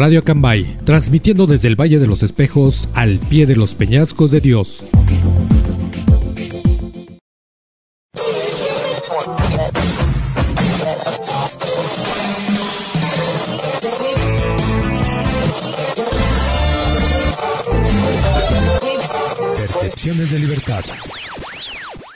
Radio Acambay, transmitiendo desde el Valle de los Espejos al pie de los peñascos de Dios. Percepciones de libertad.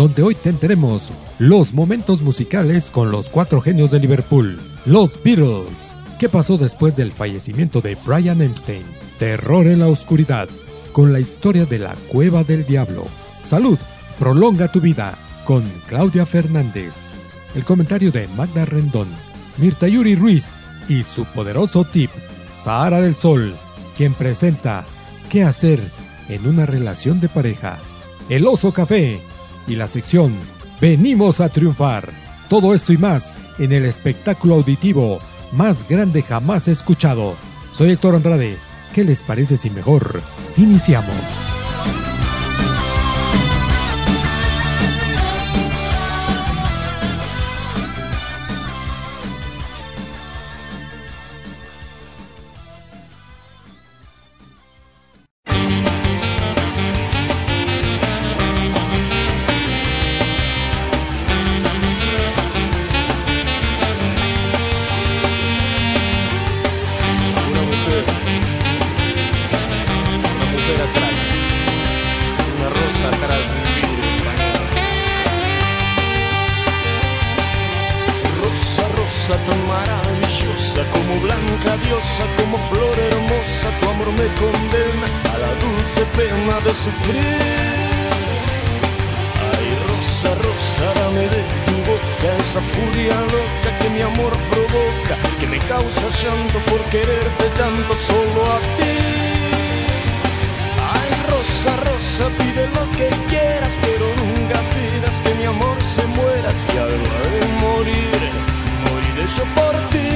donde hoy tendremos los momentos musicales con los cuatro genios de Liverpool, los Beatles. ¿Qué pasó después del fallecimiento de Brian Epstein? Terror en la oscuridad, con la historia de la cueva del diablo. Salud, prolonga tu vida, con Claudia Fernández. El comentario de Magda Rendón, Mirta Yuri Ruiz y su poderoso tip, Sahara del Sol, quien presenta ¿Qué hacer en una relación de pareja. El Oso Café y la sección Venimos a triunfar. Todo esto y más en el espectáculo auditivo más grande jamás escuchado. Soy Héctor Andrade. ¿Qué les parece si mejor iniciamos? tu amor me condena a la dulce pena de sufrir. Ay, rosa, rosa, dame de tu boca esa furia loca que mi amor provoca, que me causa llanto por quererte tanto solo a ti. Ay, rosa, rosa, pide lo que quieras, pero nunca pidas que mi amor se muera si algo de morir, moriré yo por ti.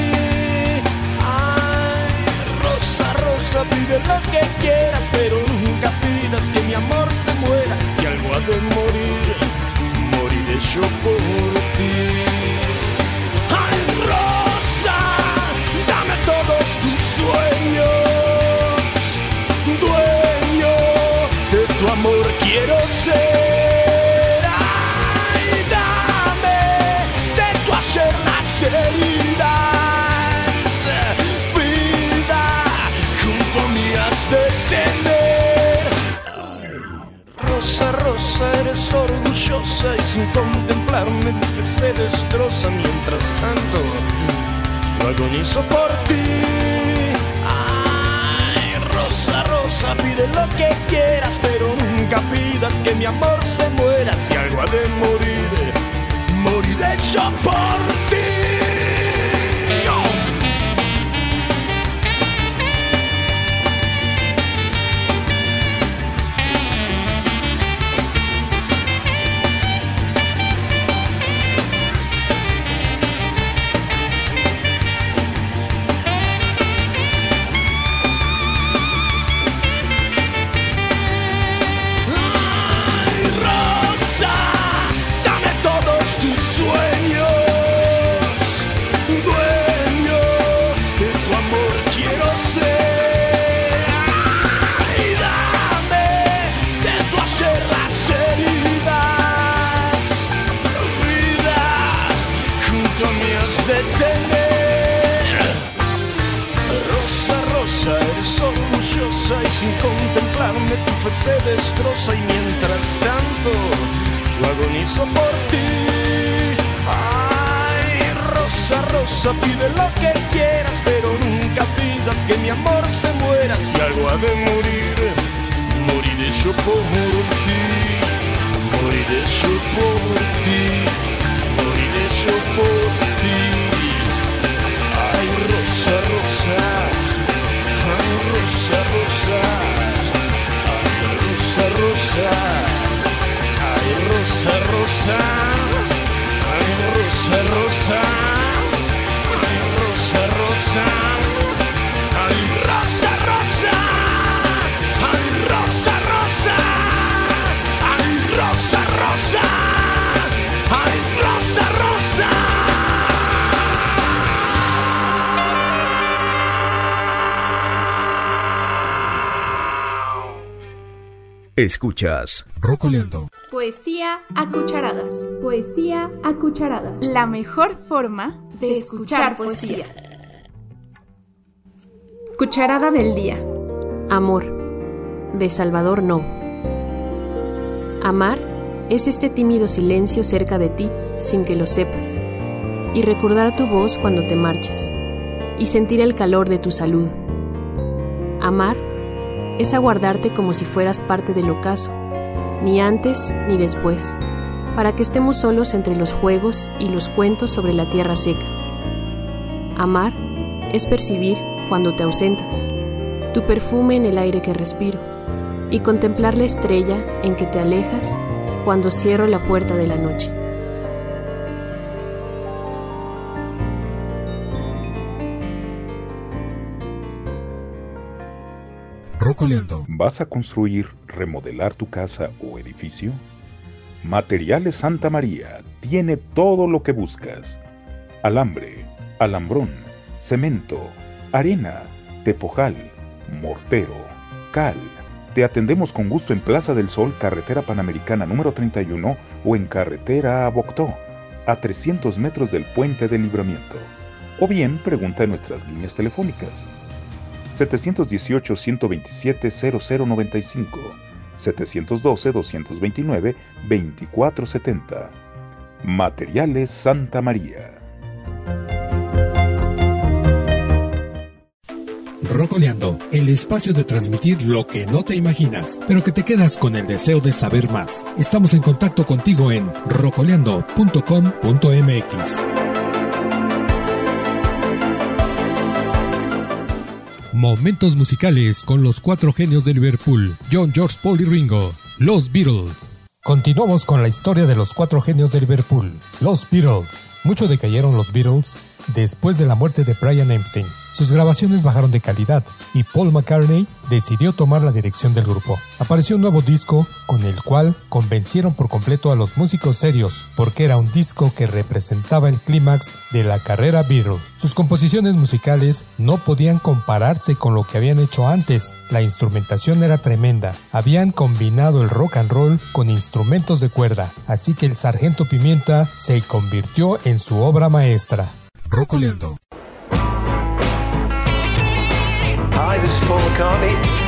eso pide lo que quieras, pero nunca pidas que mi amor se muera. Si algo ha de morir, moriré yo por ti. Ay, Rosa, dame todos tus sueños. Dueño de tu amor quiero ser. orgullosa y sin contemplarme se destroza mientras tanto. Yo agonizo por ti. Ay, Rosa, Rosa, pide lo que quieras, pero nunca pidas que mi amor se muera si algo ha de morir. Moriré yo por ti. y sin contemplarme tu fe se destroza y mientras tanto yo agonizo por ti. Ay, rosa, rosa, pide lo que quieras, pero nunca pidas que mi amor se muera. Si algo ha de morir, moriré yo por ti, moriré yo por ti, moriré yo por ti. Ay, rosa, rosa rusa, rusa, ay, rusa, rusa, ay, rusa, rusa, ay, rusa, rusa, ay, rusa, rusa, ay, rusa. Escuchas Rocoleando. Poesía a cucharadas. Poesía a cucharadas. La mejor forma de escuchar poesía. Cucharada del día. Amor. De Salvador No. Amar es este tímido silencio cerca de ti sin que lo sepas. Y recordar tu voz cuando te marchas. Y sentir el calor de tu salud. Amar es aguardarte como si fueras parte del ocaso, ni antes ni después, para que estemos solos entre los juegos y los cuentos sobre la tierra seca. Amar es percibir cuando te ausentas, tu perfume en el aire que respiro, y contemplar la estrella en que te alejas cuando cierro la puerta de la noche. ¿Vas a construir, remodelar tu casa o edificio? Materiales Santa María tiene todo lo que buscas. Alambre, alambrón, cemento, arena, tepojal, mortero, cal. Te atendemos con gusto en Plaza del Sol, Carretera Panamericana número 31 o en Carretera a Boctó, a 300 metros del Puente de Libramiento. O bien pregunta en nuestras líneas telefónicas 718-127-0095, 712-229-2470. Materiales Santa María. Rocoleando, el espacio de transmitir lo que no te imaginas, pero que te quedas con el deseo de saber más. Estamos en contacto contigo en rocoleando.com.mx. Momentos musicales con los cuatro genios de Liverpool, John, George, Paul y Ringo, los Beatles. Continuamos con la historia de los cuatro genios de Liverpool, los Beatles. Mucho decayeron los Beatles después de la muerte de Brian Epstein. Sus grabaciones bajaron de calidad y Paul McCartney decidió tomar la dirección del grupo. Apareció un nuevo disco con el cual convencieron por completo a los músicos serios porque era un disco que representaba el clímax de la carrera Beatle. Sus composiciones musicales no podían compararse con lo que habían hecho antes. La instrumentación era tremenda. Habían combinado el rock and roll con instrumentos de cuerda, así que el Sargento Pimienta se convirtió en su obra maestra. Rocoleando. This is Paul McCartney.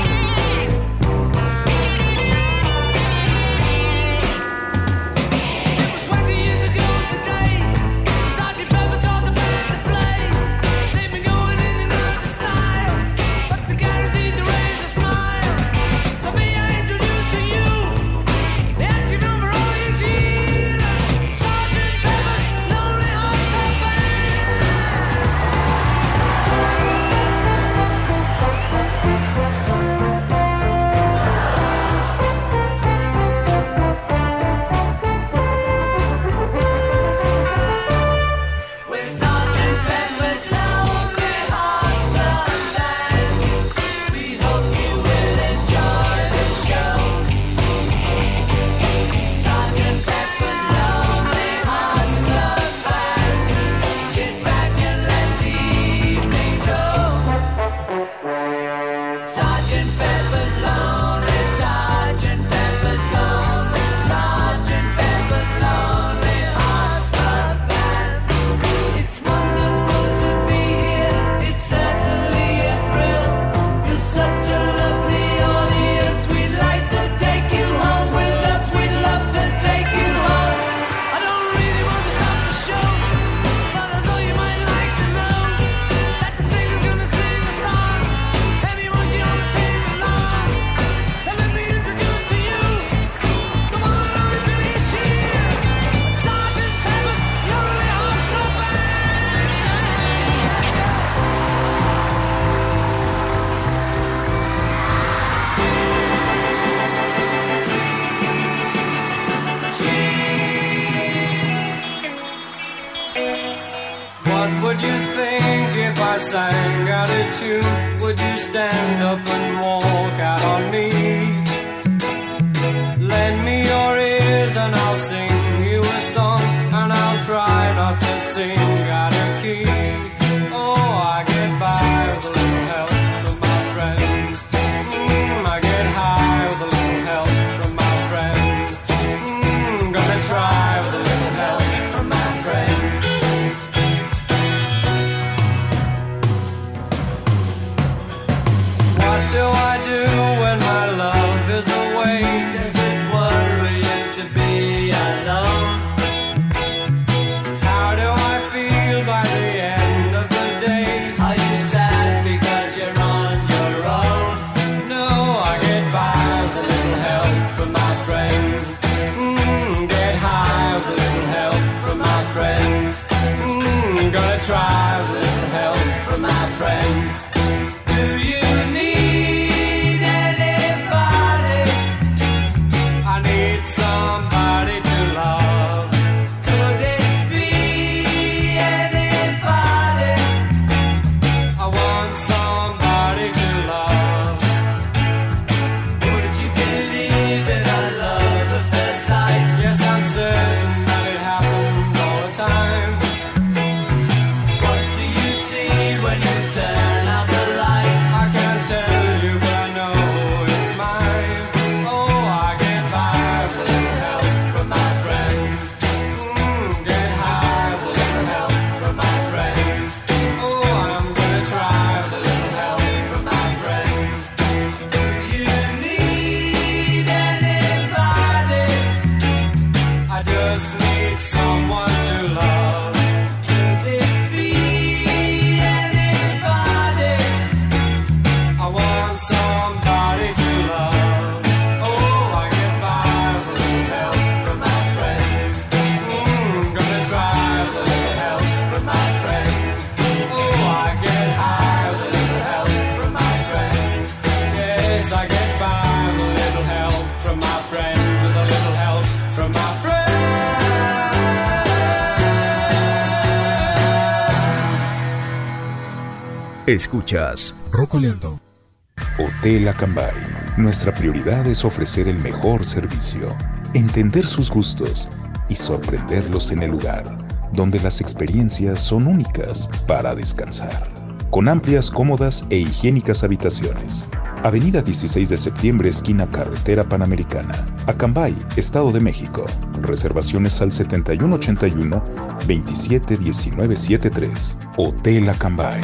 Hotel Acambay. Nuestra prioridad es ofrecer el mejor servicio, entender sus gustos y sorprenderlos en el lugar donde las experiencias son únicas para descansar. Con amplias, cómodas e higiénicas habitaciones. Avenida 16 de septiembre, esquina Carretera Panamericana. Acambay, Estado de México. Reservaciones al 7181-271973. Hotel Acambay.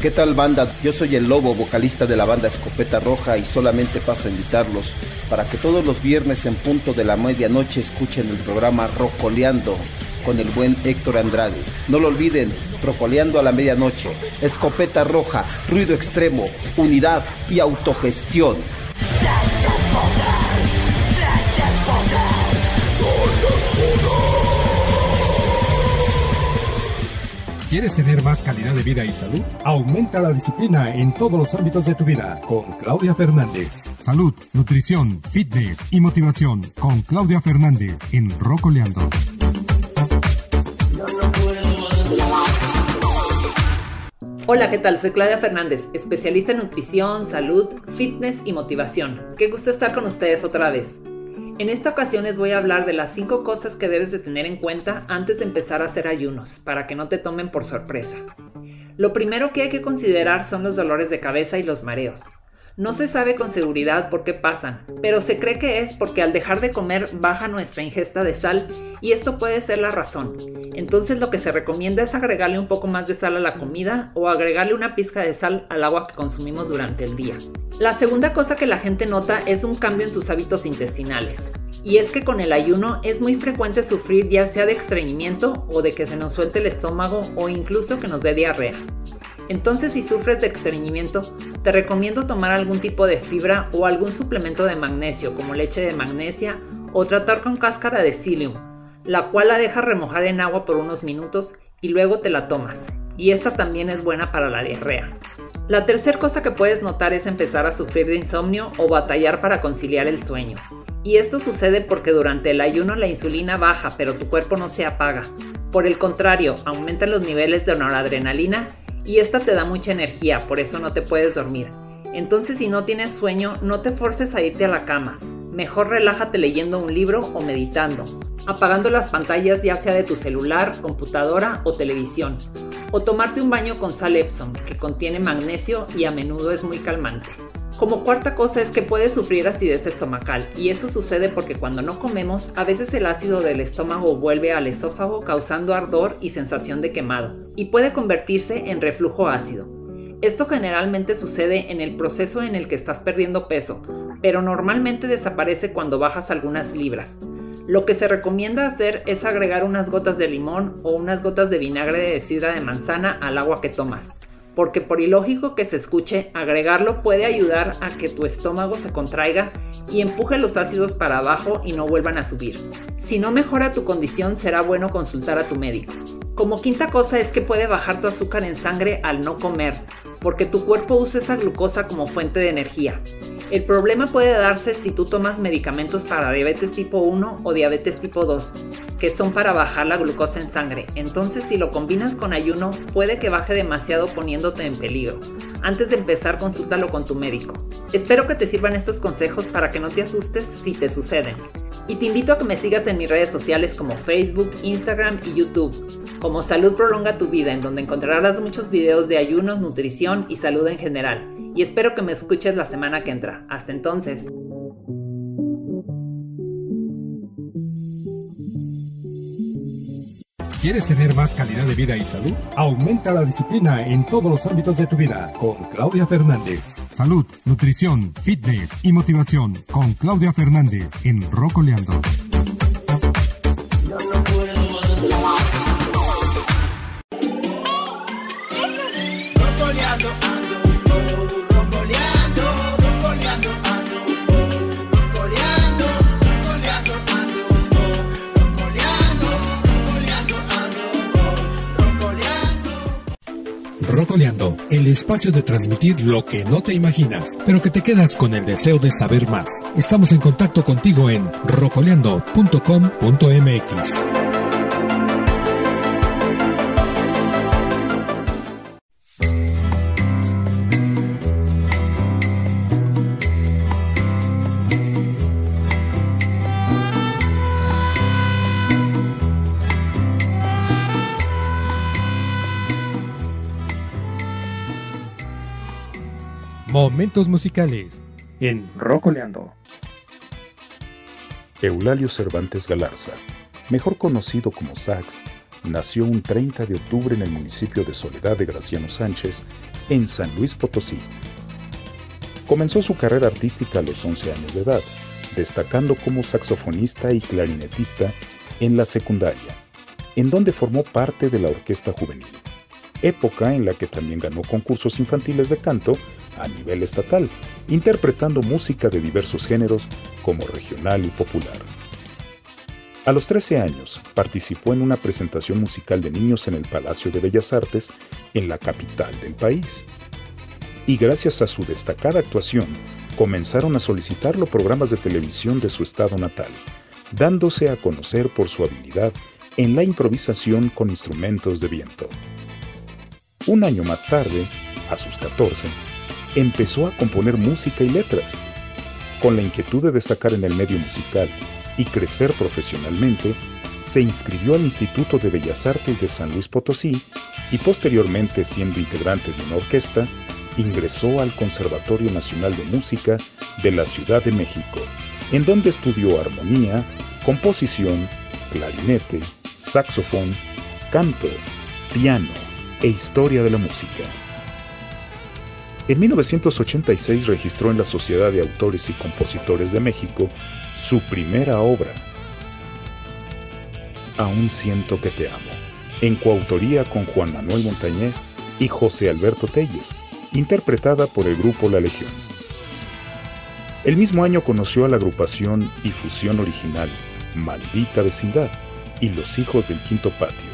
¿Qué tal banda? Yo soy el Lobo, vocalista de la banda Escopeta Roja y solamente paso a invitarlos para que todos los viernes en punto de la medianoche escuchen el programa Rocoleando con el buen Héctor Andrade. No lo olviden, Rocoleando a la medianoche, Escopeta Roja, ruido extremo, unidad y autogestión. ¿Quieres tener más calidad de vida y salud? Aumenta la disciplina en todos los ámbitos de tu vida con Claudia Fernández. Salud, nutrición, fitness y motivación con Claudia Fernández en Rocoleando. Hola, ¿qué tal? Soy Claudia Fernández, especialista en nutrición, salud, fitness y motivación. Qué gusto estar con ustedes otra vez. En esta ocasión les voy a hablar de las 5 cosas que debes de tener en cuenta antes de empezar a hacer ayunos, para que no te tomen por sorpresa. Lo primero que hay que considerar son los dolores de cabeza y los mareos. No se sabe con seguridad por qué pasan, pero se cree que es porque al dejar de comer baja nuestra ingesta de sal y esto puede ser la razón. Entonces lo que se recomienda es agregarle un poco más de sal a la comida o agregarle una pizca de sal al agua que consumimos durante el día. La segunda cosa que la gente nota es un cambio en sus hábitos intestinales. Y es que con el ayuno es muy frecuente sufrir ya sea de estreñimiento o de que se nos suelte el estómago o incluso que nos dé diarrea. Entonces si sufres de estreñimiento, te recomiendo tomar algún tipo de fibra o algún suplemento de magnesio como leche de magnesia o tratar con cáscara de psyllium, la cual la dejas remojar en agua por unos minutos y luego te la tomas. Y esta también es buena para la diarrea. La tercera cosa que puedes notar es empezar a sufrir de insomnio o batallar para conciliar el sueño. Y esto sucede porque durante el ayuno la insulina baja, pero tu cuerpo no se apaga. Por el contrario, aumentan los niveles de noradrenalina y esta te da mucha energía, por eso no te puedes dormir. Entonces si no tienes sueño, no te forces a irte a la cama. Mejor relájate leyendo un libro o meditando, apagando las pantallas ya sea de tu celular, computadora o televisión, o tomarte un baño con sal Epsom, que contiene magnesio y a menudo es muy calmante. Como cuarta cosa es que puedes sufrir acidez estomacal, y esto sucede porque cuando no comemos, a veces el ácido del estómago vuelve al esófago causando ardor y sensación de quemado, y puede convertirse en reflujo ácido. Esto generalmente sucede en el proceso en el que estás perdiendo peso, pero normalmente desaparece cuando bajas algunas libras. Lo que se recomienda hacer es agregar unas gotas de limón o unas gotas de vinagre de sidra de manzana al agua que tomas, porque por ilógico que se escuche, agregarlo puede ayudar a que tu estómago se contraiga y empuje los ácidos para abajo y no vuelvan a subir. Si no mejora tu condición, será bueno consultar a tu médico. Como quinta cosa es que puede bajar tu azúcar en sangre al no comer, porque tu cuerpo usa esa glucosa como fuente de energía. El problema puede darse si tú tomas medicamentos para diabetes tipo 1 o diabetes tipo 2, que son para bajar la glucosa en sangre. Entonces si lo combinas con ayuno, puede que baje demasiado poniéndote en peligro. Antes de empezar, consúltalo con tu médico. Espero que te sirvan estos consejos para que no te asustes si te suceden. Y te invito a que me sigas en mis redes sociales como Facebook, Instagram y YouTube, como Salud Prolonga tu Vida, en donde encontrarás muchos videos de ayunos, nutrición y salud en general. Y espero que me escuches la semana que entra. Hasta entonces. ¿Quieres tener más calidad de vida y salud? Aumenta la disciplina en todos los ámbitos de tu vida con Claudia Fernández. Salud, nutrición, fitness y motivación con Claudia Fernández en Rocoleando. El espacio de transmitir lo que no te imaginas, pero que te quedas con el deseo de saber más. Estamos en contacto contigo en rocoleando.com.mx. Musicales en Rocoleando. Eulalio Cervantes Galarza, mejor conocido como Sax, nació un 30 de octubre en el municipio de Soledad de Graciano Sánchez, en San Luis Potosí. Comenzó su carrera artística a los 11 años de edad, destacando como saxofonista y clarinetista en la secundaria, en donde formó parte de la orquesta juvenil, época en la que también ganó concursos infantiles de canto a nivel estatal, interpretando música de diversos géneros como regional y popular. A los 13 años participó en una presentación musical de niños en el Palacio de Bellas Artes en la capital del país. Y gracias a su destacada actuación, comenzaron a solicitarlo programas de televisión de su estado natal, dándose a conocer por su habilidad en la improvisación con instrumentos de viento. Un año más tarde, a sus 14, empezó a componer música y letras. Con la inquietud de destacar en el medio musical y crecer profesionalmente, se inscribió al Instituto de Bellas Artes de San Luis Potosí y posteriormente, siendo integrante de una orquesta, ingresó al Conservatorio Nacional de Música de la Ciudad de México, en donde estudió armonía, composición, clarinete, saxofón, canto, piano e historia de la música. En 1986 registró en la Sociedad de Autores y Compositores de México su primera obra, Aún siento que te amo, en coautoría con Juan Manuel Montañez y José Alberto Telles, interpretada por el grupo La Legión. El mismo año conoció a la agrupación y fusión original Maldita Vecindad y Los Hijos del Quinto Patio,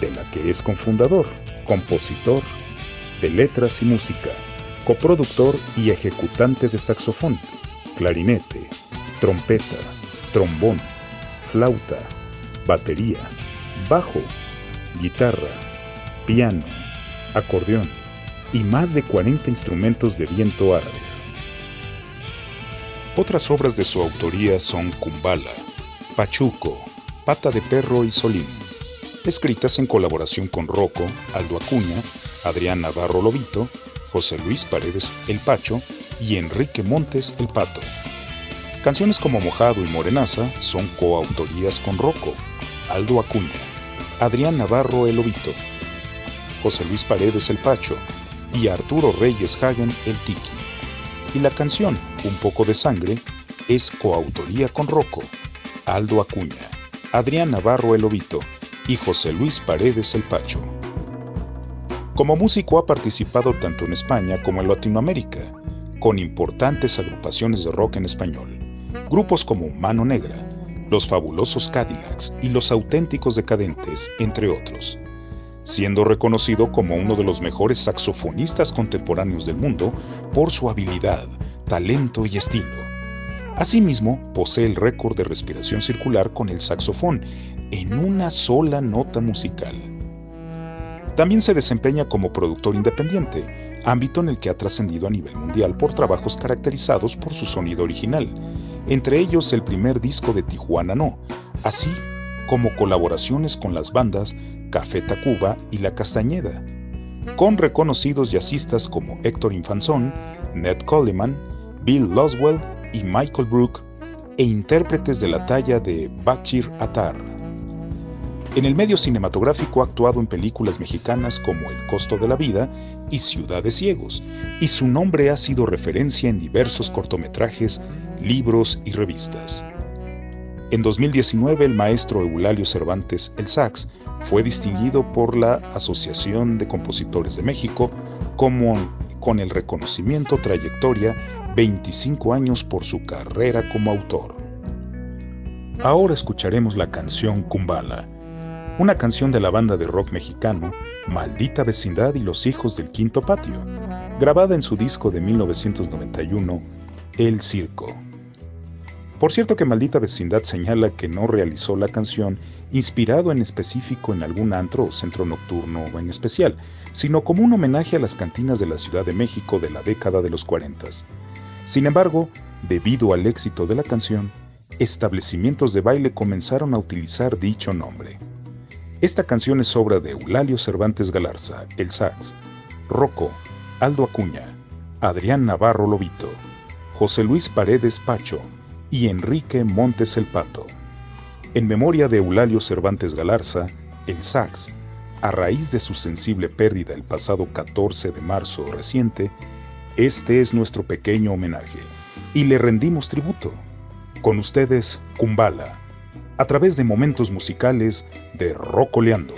de la que es cofundador, compositor de letras y música. Coproductor y ejecutante de saxofón, clarinete, trompeta, trombón, flauta, batería, bajo, guitarra, piano, acordeón y más de 40 instrumentos de viento árabes. Otras obras de su autoría son Kumbala, Pachuco, Pata de Perro y Solín, escritas en colaboración con Rocco, Aldo Acuña, Adrián Navarro Lobito, José Luis Paredes El Pacho y Enrique Montes El Pato. Canciones como Mojado y Morenaza son coautorías con Rocco, Aldo Acuña, Adrián Navarro El Lobito, José Luis Paredes El Pacho y Arturo Reyes Hagen El Tiki. Y la canción Un poco de sangre es coautoría con Rocco, Aldo Acuña, Adrián Navarro El Lobito y José Luis Paredes El Pacho. Como músico ha participado tanto en España como en Latinoamérica, con importantes agrupaciones de rock en español, grupos como Mano Negra, Los Fabulosos Cadillacs y Los Auténticos Decadentes, entre otros, siendo reconocido como uno de los mejores saxofonistas contemporáneos del mundo por su habilidad, talento y estilo. Asimismo, posee el récord de respiración circular con el saxofón en una sola nota musical. También se desempeña como productor independiente, ámbito en el que ha trascendido a nivel mundial por trabajos caracterizados por su sonido original, entre ellos el primer disco de Tijuana No, así como colaboraciones con las bandas Café Tacuba y La Castañeda, con reconocidos jazzistas como Héctor Infanzón, Ned Coleman, Bill Loswell y Michael Brook, e intérpretes de la talla de Bachir Atar. En el medio cinematográfico ha actuado en películas mexicanas como El costo de la vida y Ciudad de Ciegos, y su nombre ha sido referencia en diversos cortometrajes, libros y revistas. En 2019, el maestro Eulalio Cervantes El Sax fue distinguido por la Asociación de Compositores de México como con el reconocimiento trayectoria 25 años por su carrera como autor. Ahora escucharemos la canción Kumbala, una canción de la banda de rock mexicano Maldita Vecindad y los Hijos del Quinto Patio, grabada en su disco de 1991, El Circo. Por cierto que Maldita Vecindad señala que no realizó la canción inspirado en específico en algún antro o centro nocturno o en especial, sino como un homenaje a las cantinas de la Ciudad de México de la década de los 40. Sin embargo, debido al éxito de la canción, establecimientos de baile comenzaron a utilizar dicho nombre. Esta canción es obra de Eulalio Cervantes Galarza, el sax, Rocco, Aldo Acuña, Adrián Navarro Lobito, José Luis Paredes Pacho y Enrique Montes el Pato. En memoria de Eulalio Cervantes Galarza, el sax, a raíz de su sensible pérdida el pasado 14 de marzo reciente, este es nuestro pequeño homenaje y le rendimos tributo. Con ustedes, Kumbala, a través de momentos musicales de Rocoleando.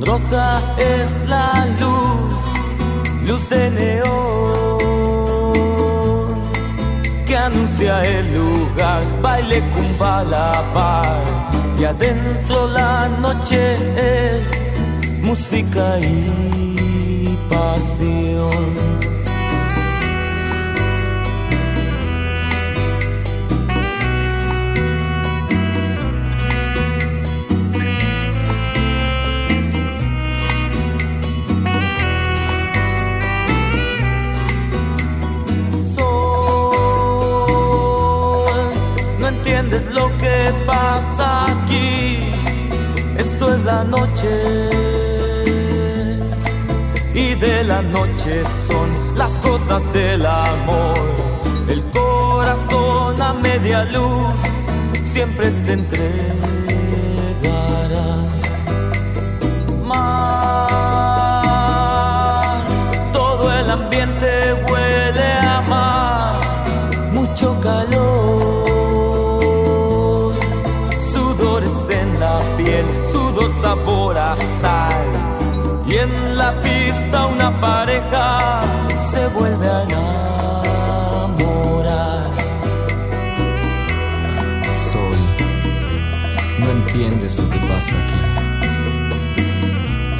Roja es la luz, luz de neón, que anuncia el lugar, baile cumbala bar, y adentro la noche es música y pasión. Entiendes lo que pasa aquí. Esto es la noche. Y de la noche son las cosas del amor. El corazón a media luz siempre se entregará. Sabor a y en la pista una pareja se vuelve a enamorar. Sol, no entiendes lo que pasa aquí.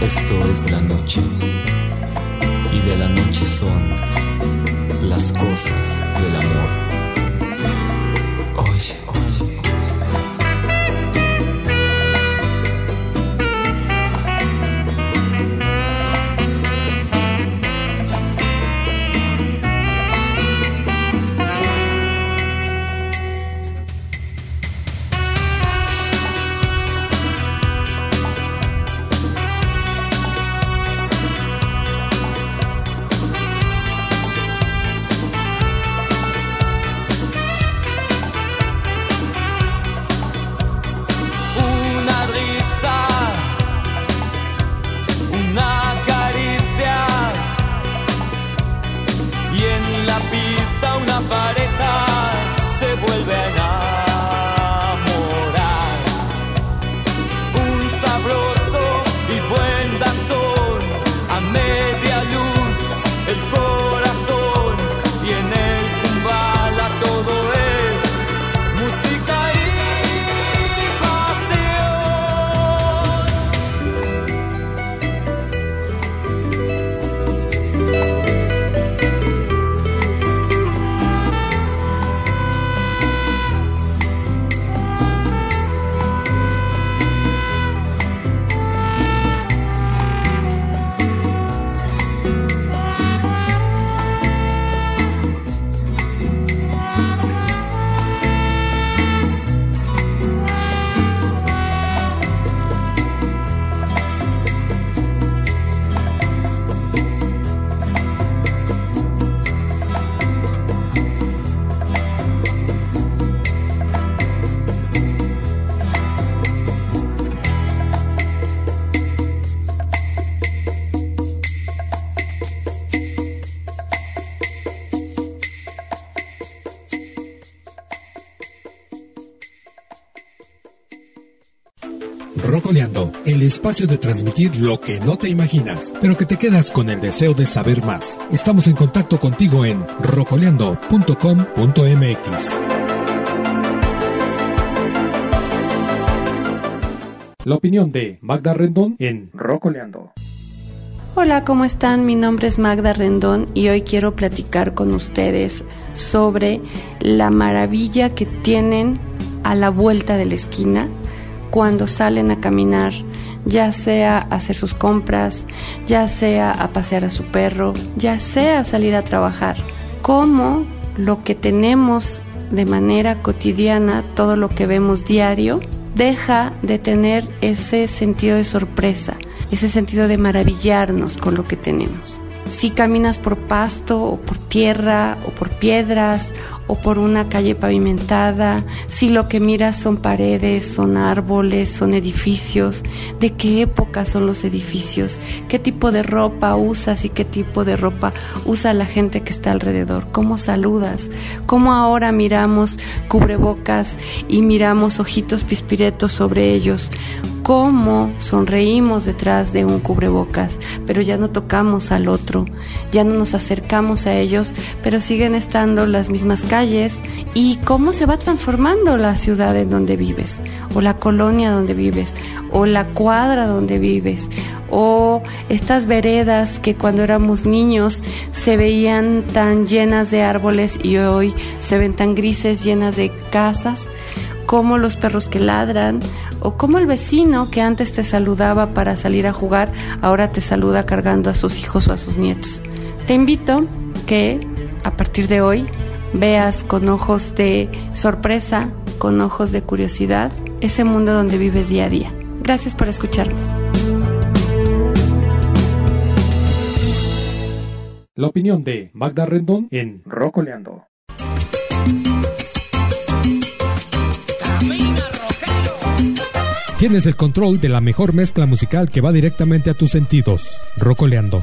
Esto es la noche y de la noche son las cosas del amor. Espacio de transmitir lo que no te imaginas, pero que te quedas con el deseo de saber más. Estamos en contacto contigo en rocoleando.com.mx. La opinión de Magda Rendón en Rocoleando. Hola, ¿cómo están? Mi nombre es Magda Rendón y hoy quiero platicar con ustedes sobre la maravilla que tienen a la vuelta de la esquina cuando salen a caminar, ya sea hacer sus compras, ya sea a pasear a su perro, ya sea salir a trabajar. Cómo lo que tenemos de manera cotidiana, todo lo que vemos diario, deja de tener ese sentido de sorpresa, ese sentido de maravillarnos con lo que tenemos. Si caminas por pasto o por tierra o por piedras o por una calle pavimentada, si lo que miras son paredes, son árboles, son edificios, de qué época son los edificios, qué tipo de ropa usas y qué tipo de ropa usa la gente que está alrededor, cómo saludas, cómo ahora miramos cubrebocas y miramos ojitos pispiretos sobre ellos, cómo sonreímos detrás de un cubrebocas, pero ya no tocamos al otro, ya no nos acercamos a ellos, pero siguen estando las mismas y cómo se va transformando la ciudad en donde vives, o la colonia donde vives, o la cuadra donde vives, o estas veredas que cuando éramos niños se veían tan llenas de árboles y hoy se ven tan grises, llenas de casas como los perros que ladran o como el vecino que antes te saludaba para salir a jugar, ahora te saluda cargando a sus hijos o a sus nietos. Te invito que a partir de hoy veas con ojos de sorpresa, con ojos de curiosidad, ese mundo donde vives día a día. Gracias por escucharme. La opinión de Magda Rendón en Rocoleando. Tienes el control de la mejor mezcla musical que va directamente a tus sentidos. Rocoleando.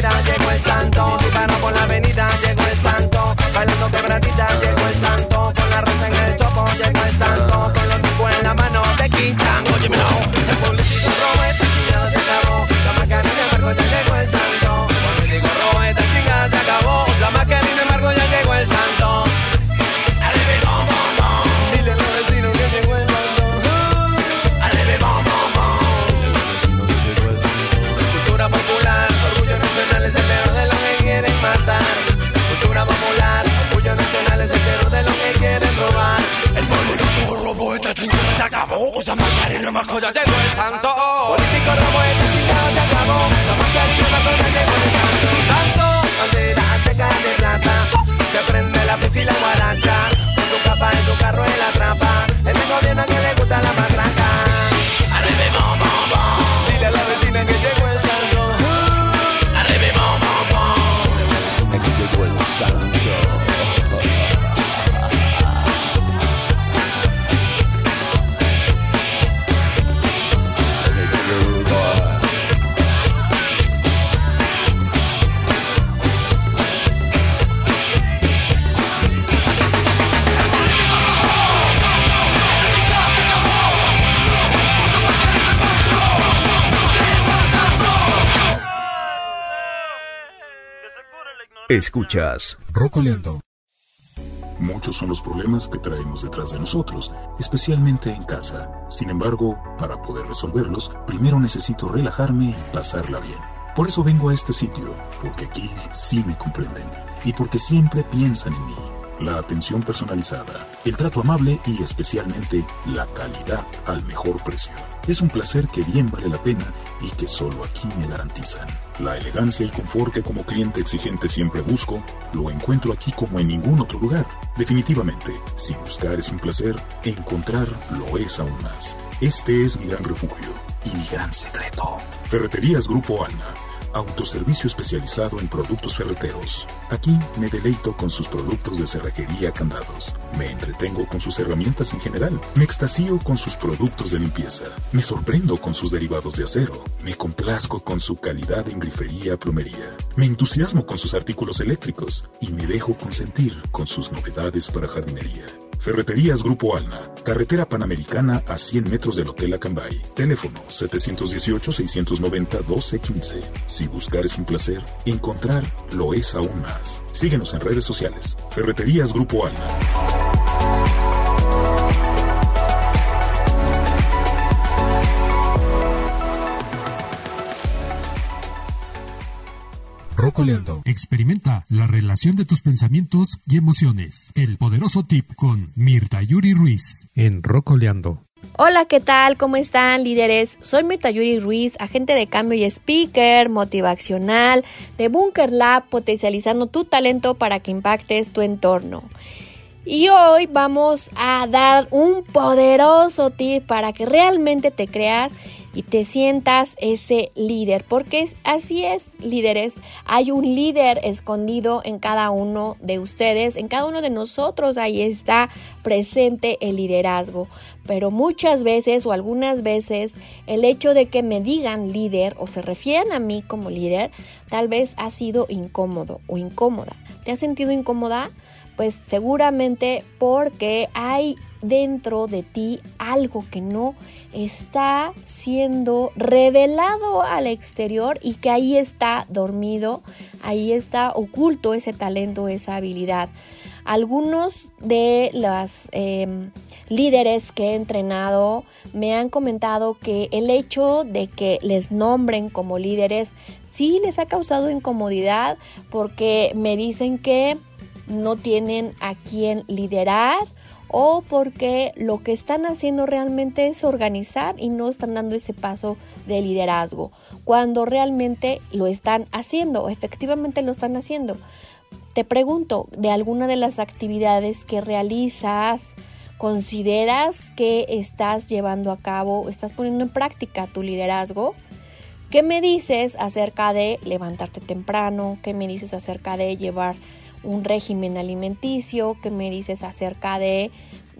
Llegó el santo. Disparo por la avenida, llegó el santo. Bailando quebradita, llegó Usa mascarilla más joya llegó el santo. Escuchas Rocoleando. Muchos son los problemas que traemos detrás de nosotros, especialmente en casa. Sin embargo, para poder resolverlos, primero necesito relajarme y pasarla bien. Por eso vengo a este sitio, porque aquí sí me comprenden y porque siempre piensan en mí. La atención personalizada, el trato amable y especialmente la calidad al mejor precio. Es un placer que bien vale la pena y que solo aquí me garantizan. La elegancia y confort que como cliente exigente siempre busco, lo encuentro aquí como en ningún otro lugar. Definitivamente, si buscar es un placer, encontrar lo es aún más. Este es mi gran refugio y mi gran secreto. Ferreterías Grupo Alma. Autoservicio especializado en productos ferreteros. Aquí me deleito con sus productos de cerrajería candados. Me entretengo con sus herramientas en general. Me extasío con sus productos de limpieza. Me sorprendo con sus derivados de acero. Me complazco con su calidad en grifería plomería. Me entusiasmo con sus artículos eléctricos. Y me dejo consentir con sus novedades para jardinería. Ferreterías Grupo Alma, carretera panamericana a 100 metros del Hotel Acambay. Teléfono 718-690-1215. Si buscar es un placer, encontrar lo es aún más. Síguenos en redes sociales. Ferreterías Grupo Alma. Rocoleando. Experimenta la relación de tus pensamientos y emociones. El poderoso tip con Mirta Yuri Ruiz en Rocoleando. Hola, ¿qué tal? ¿Cómo están, líderes? Soy Mirta Yuri Ruiz, agente de cambio y speaker motivacional de Bunker Lab, potencializando tu talento para que impactes tu entorno. Y hoy vamos a dar un poderoso tip para que realmente te creas y te sientas ese líder, porque así es, líderes, hay un líder escondido en cada uno de ustedes, en cada uno de nosotros, ahí está presente el liderazgo, pero muchas veces o algunas veces el hecho de que me digan líder o se refieran a mí como líder, tal vez ha sido incómodo o incómoda. ¿Te has sentido incómoda? Pues seguramente porque hay dentro de ti algo que no está siendo revelado al exterior y que ahí está dormido, ahí está oculto ese talento, esa habilidad. Algunos de los eh, líderes que he entrenado me han comentado que el hecho de que les nombren como líderes sí les ha causado incomodidad porque me dicen que no tienen a quién liderar o porque lo que están haciendo realmente es organizar y no están dando ese paso de liderazgo, cuando realmente lo están haciendo, efectivamente lo están haciendo. Te pregunto, de alguna de las actividades que realizas, ¿consideras que estás llevando a cabo, estás poniendo en práctica tu liderazgo? ¿Qué me dices acerca de levantarte temprano? ¿Qué me dices acerca de llevar un régimen alimenticio? ¿Qué me dices acerca de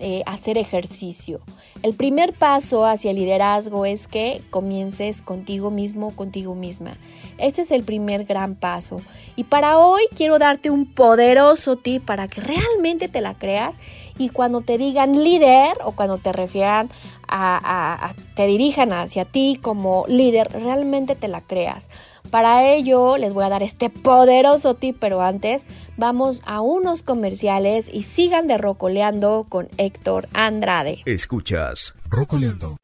eh, hacer ejercicio. El primer paso hacia el liderazgo es que comiences contigo mismo, contigo misma. Este es el primer gran paso. Y para hoy quiero darte un poderoso tip para que realmente te la creas y cuando te digan líder o cuando te refieran a te dirijan hacia ti como líder, realmente te la creas. Para ello les voy a dar este poderoso tip, pero antes vamos a unos comerciales y sigan de Rocoleando con Héctor Andrade. Escuchas Rocoleando.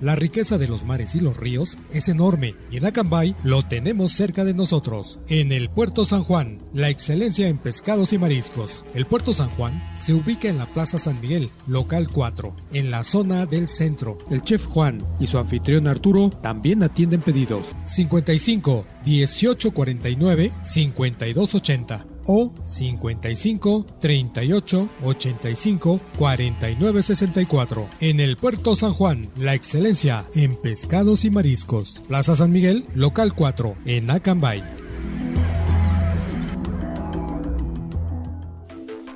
La riqueza de los mares y los ríos es enorme y en Acambay lo tenemos cerca de nosotros. En el Puerto San Juan, la excelencia en pescados y mariscos. El Puerto San Juan se ubica en la Plaza San Miguel, local 4, en la zona del centro. El chef Juan y su anfitrión Arturo también atienden pedidos. 55 1849 5280 o 55 38 85 49 64. En el Puerto San Juan, la excelencia en pescados y mariscos. Plaza San Miguel, local 4, en Acambay.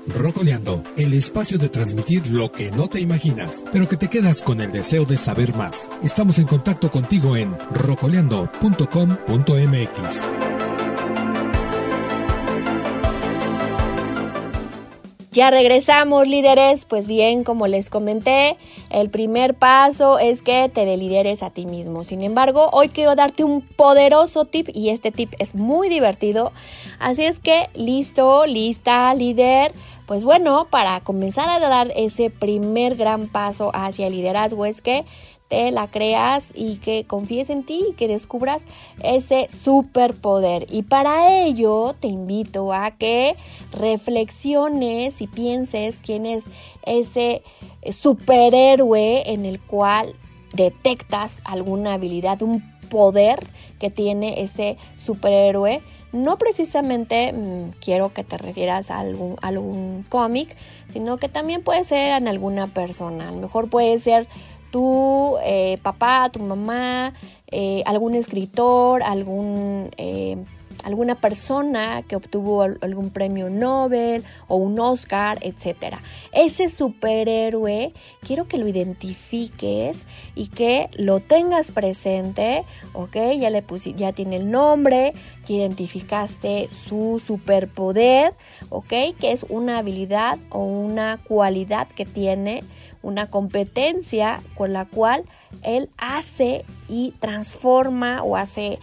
Rocoleando, el espacio de transmitir lo que no te imaginas, pero que te quedas con el deseo de saber más. Estamos en contacto contigo en rocoleando.com.mx. Ya regresamos, líderes. Pues bien, como les comenté, el primer paso es que te lideres a ti mismo. Sin embargo, hoy quiero darte un poderoso tip y este tip es muy divertido. Así es que, listo, lista, líder. Pues bueno, para comenzar a dar ese primer gran paso hacia el liderazgo es que te la creas y que confíes en ti y que descubras ese superpoder. Y para ello te invito a que reflexiones y pienses quién es ese superhéroe en el cual detectas alguna habilidad, un poder que tiene ese superhéroe. No precisamente mmm, quiero que te refieras a algún, algún cómic, sino que también puede ser en alguna persona. A lo mejor puede ser tu eh, papá, tu mamá, eh, algún escritor, algún, eh, alguna persona que obtuvo algún premio Nobel o un Oscar, etc. Ese superhéroe quiero que lo identifiques y que lo tengas presente, ¿ok? Ya, le ya tiene el nombre, ya identificaste su superpoder, ¿ok? Que es una habilidad o una cualidad que tiene una competencia con la cual él hace y transforma o hace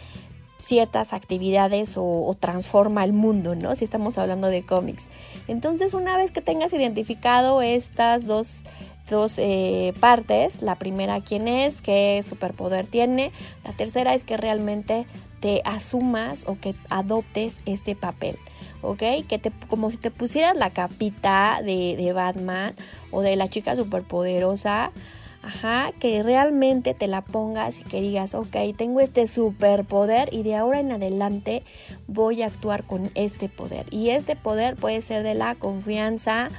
ciertas actividades o, transforma el mundo, ¿no? Si estamos hablando de cómics. Entonces, una vez que tengas identificado estas dos, dos eh, partes, la primera quién es, qué superpoder tiene, la tercera es que realmente te asumas o que adoptes este papel. ¿Ok? Que te, como si te pusieras la capita de, de Batman o de la chica superpoderosa, ajá, que realmente te la pongas y que digas, ok, tengo este superpoder y de ahora en adelante voy a actuar con este poder. Y este poder puede ser de la confianza,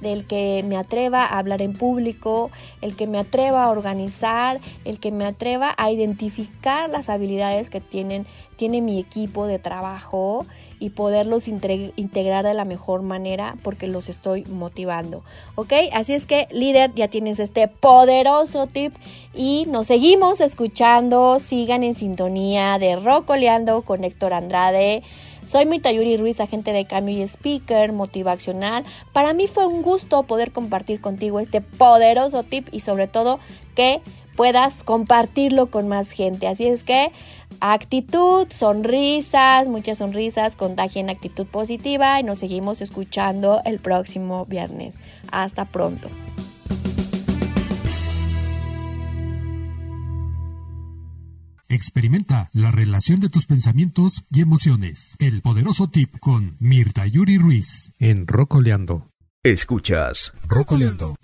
del que me atreva a hablar en público, el que me atreva a organizar, el que me atreva a identificar las habilidades que tienen, tiene mi equipo de trabajo y poderlos integrar de la mejor manera porque los estoy motivando. ¿Ok? Así es que líder, ya tienes este poderoso tip y nos seguimos escuchando. Sigan en sintonía de Rocoleando con Héctor Andrade. Soy Mitayuri Ruiz, agente de cambio y speaker motivacional. Para mí fue un gusto poder compartir contigo este poderoso tip y sobre todo que puedas compartirlo con más gente. Así es que actitud, sonrisas, muchas sonrisas, contagien actitud positiva y nos seguimos escuchando el próximo viernes. Hasta pronto. Experimenta la relación de tus pensamientos y emociones. El poderoso tip con Mirta Yuri Ruiz en Rocoleando. Escuchas Rocoleando.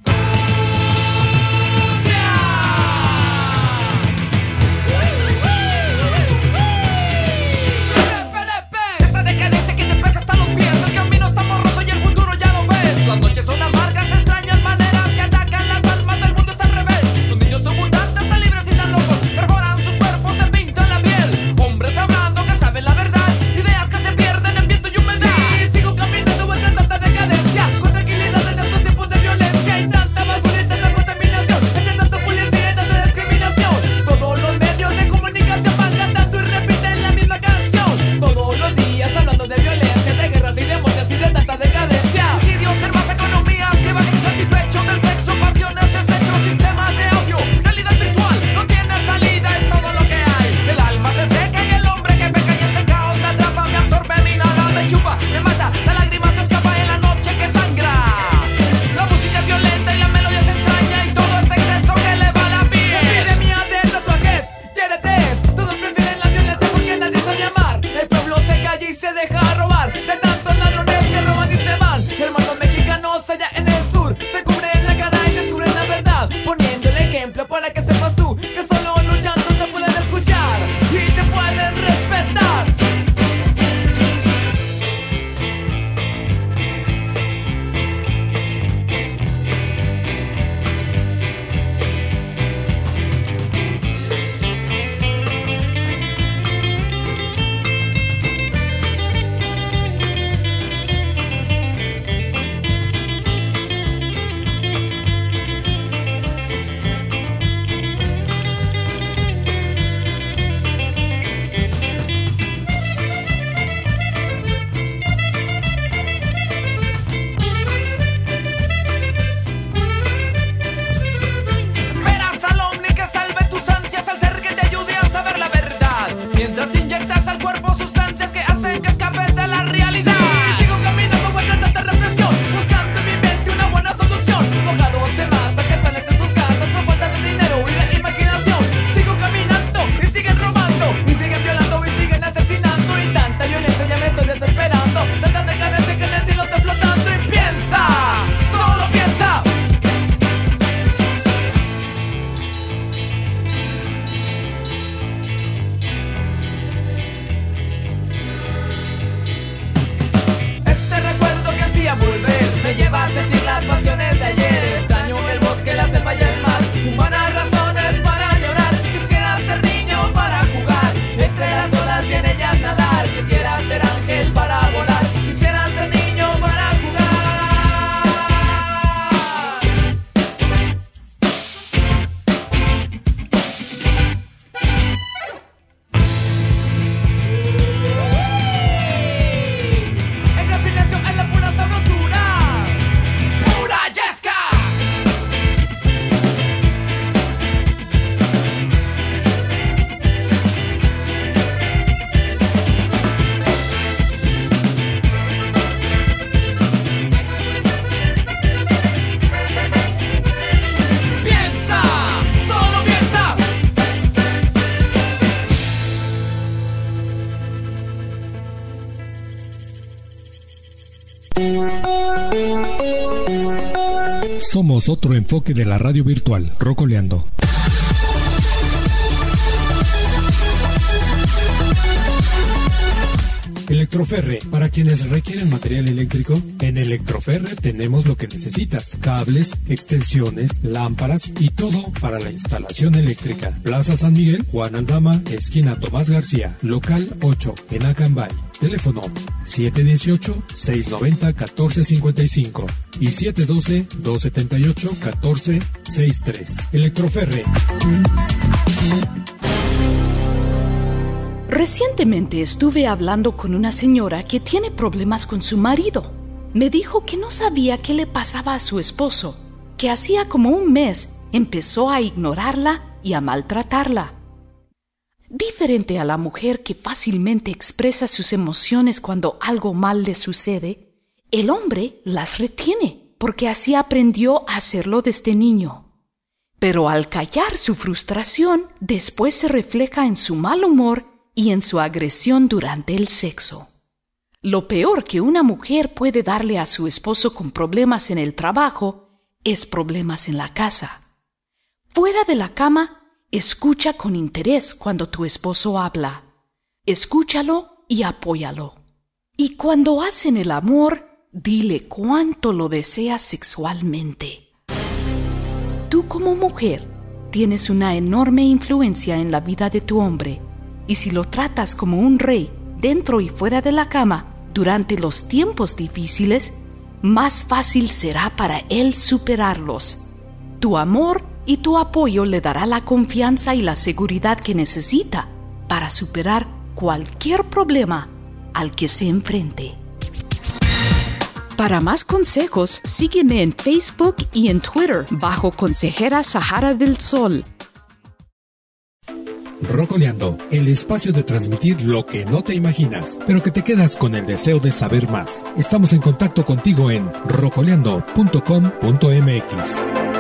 Otro enfoque de la radio virtual, Rocoleando. Electroferre, para quienes requieren material eléctrico, en Electroferre tenemos lo que necesitas, cables, extensiones, lámparas y todo para la instalación eléctrica. Plaza San Miguel, Juan Andama, esquina Tomás García, local 8, en Acambay. Teléfono 718-690-1455 y 712-278-1463. Electroferre. Recientemente estuve hablando con una señora que tiene problemas con su marido. Me dijo que no sabía qué le pasaba a su esposo, que hacía como un mes empezó a ignorarla y a maltratarla. Diferente a la mujer que fácilmente expresa sus emociones cuando algo mal le sucede, el hombre las retiene porque así aprendió a hacerlo desde niño. Pero al callar su frustración, después se refleja en su mal humor y en su agresión durante el sexo. Lo peor que una mujer puede darle a su esposo con problemas en el trabajo es problemas en la casa. Fuera de la cama, escucha con interés cuando tu esposo habla. Escúchalo y apóyalo. Y cuando hacen el amor, dile cuánto lo deseas sexualmente. Tú como mujer tienes una enorme influencia en la vida de tu hombre y si lo tratas como un rey dentro y fuera de la cama durante los tiempos difíciles, más fácil será para él superarlos. Tu amor y tu apoyo le dará la confianza y la seguridad que necesita para superar cualquier problema al que se enfrente. Para más consejos, sígueme en Facebook y en Twitter bajo Consejera Sahara del Sol. Rocoleando, el espacio de transmitir lo que no te imaginas, pero que te quedas con el deseo de saber más. Estamos en contacto contigo en rocoleando.com.mx.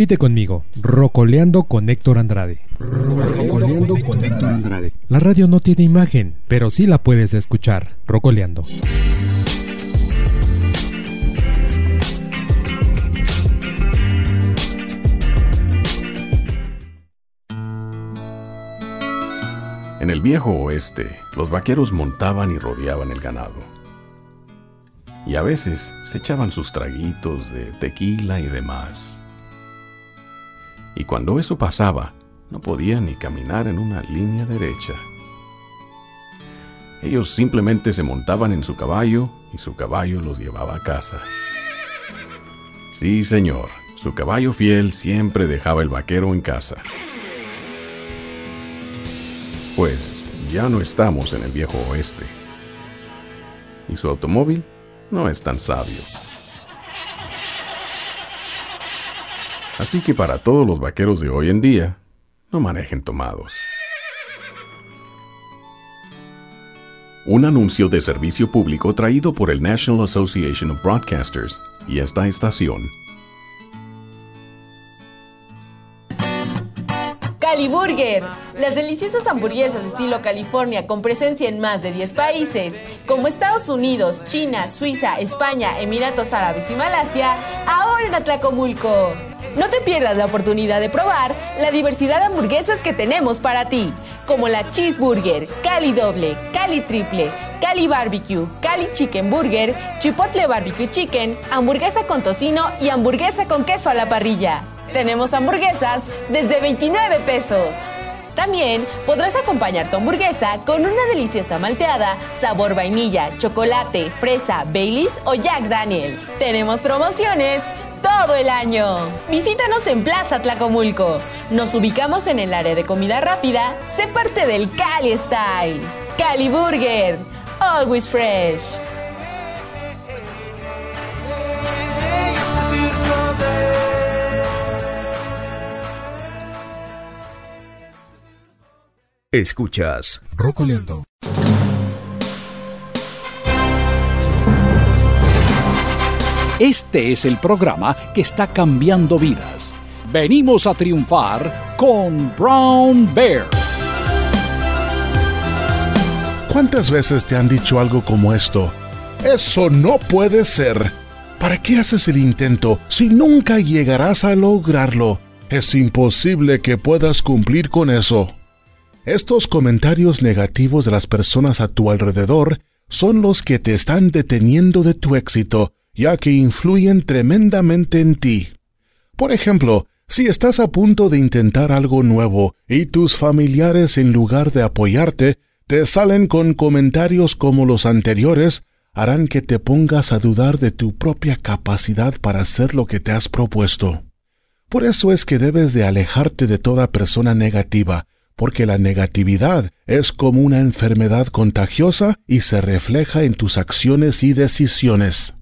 repite conmigo. Rocoleando con Héctor Andrade. Rocoleando con Héctor Andrade. La radio no tiene imagen, pero sí la puedes escuchar. Rocoleando. En el viejo oeste, los vaqueros montaban y rodeaban el ganado. Y a veces se echaban sus traguitos de tequila y demás. Y cuando eso pasaba, no podían ni caminar en una línea derecha. Ellos simplemente se montaban en su caballo y su caballo los llevaba a casa. Sí, señor, su caballo fiel siempre dejaba el vaquero en casa. Pues ya no estamos en el viejo oeste. Y su automóvil no es tan sabio. Así que para todos los vaqueros de hoy en día, no manejen tomados. Un anuncio de servicio público traído por el National Association of Broadcasters y esta estación. Caliburger, las deliciosas hamburguesas estilo California con presencia en más de 10 países, como Estados Unidos, China, Suiza, España, Emiratos Árabes y Malasia, ahora en Atlacomulco. No te pierdas la oportunidad de probar la diversidad de hamburguesas que tenemos para ti, como la Cheeseburger, Cali Doble, Cali Triple, Cali Barbecue, Cali Chicken Burger, Chipotle Barbecue Chicken, hamburguesa con tocino y hamburguesa con queso a la parrilla. Tenemos hamburguesas desde 29 pesos. También podrás acompañar tu hamburguesa con una deliciosa malteada, sabor vainilla, chocolate, fresa, Baileys o Jack Daniels. Tenemos promociones todo el año. Visítanos en Plaza Tlacomulco. Nos ubicamos en el área de comida rápida. Sé parte del Cali Style. Cali Burger. Always fresh. Escuchas Rocoleando. Este es el programa que está cambiando vidas. Venimos a triunfar con Brown Bear. ¿Cuántas veces te han dicho algo como esto? Eso no puede ser. ¿Para qué haces el intento si nunca llegarás a lograrlo? Es imposible que puedas cumplir con eso. Estos comentarios negativos de las personas a tu alrededor son los que te están deteniendo de tu éxito, ya que influyen tremendamente en ti. Por ejemplo, si estás a punto de intentar algo nuevo y tus familiares en lugar de apoyarte te salen con comentarios como los anteriores, harán que te pongas a dudar de tu propia capacidad para hacer lo que te has propuesto. Por eso es que debes de alejarte de toda persona negativa, porque la negatividad es como una enfermedad contagiosa y se refleja en tus acciones y decisiones.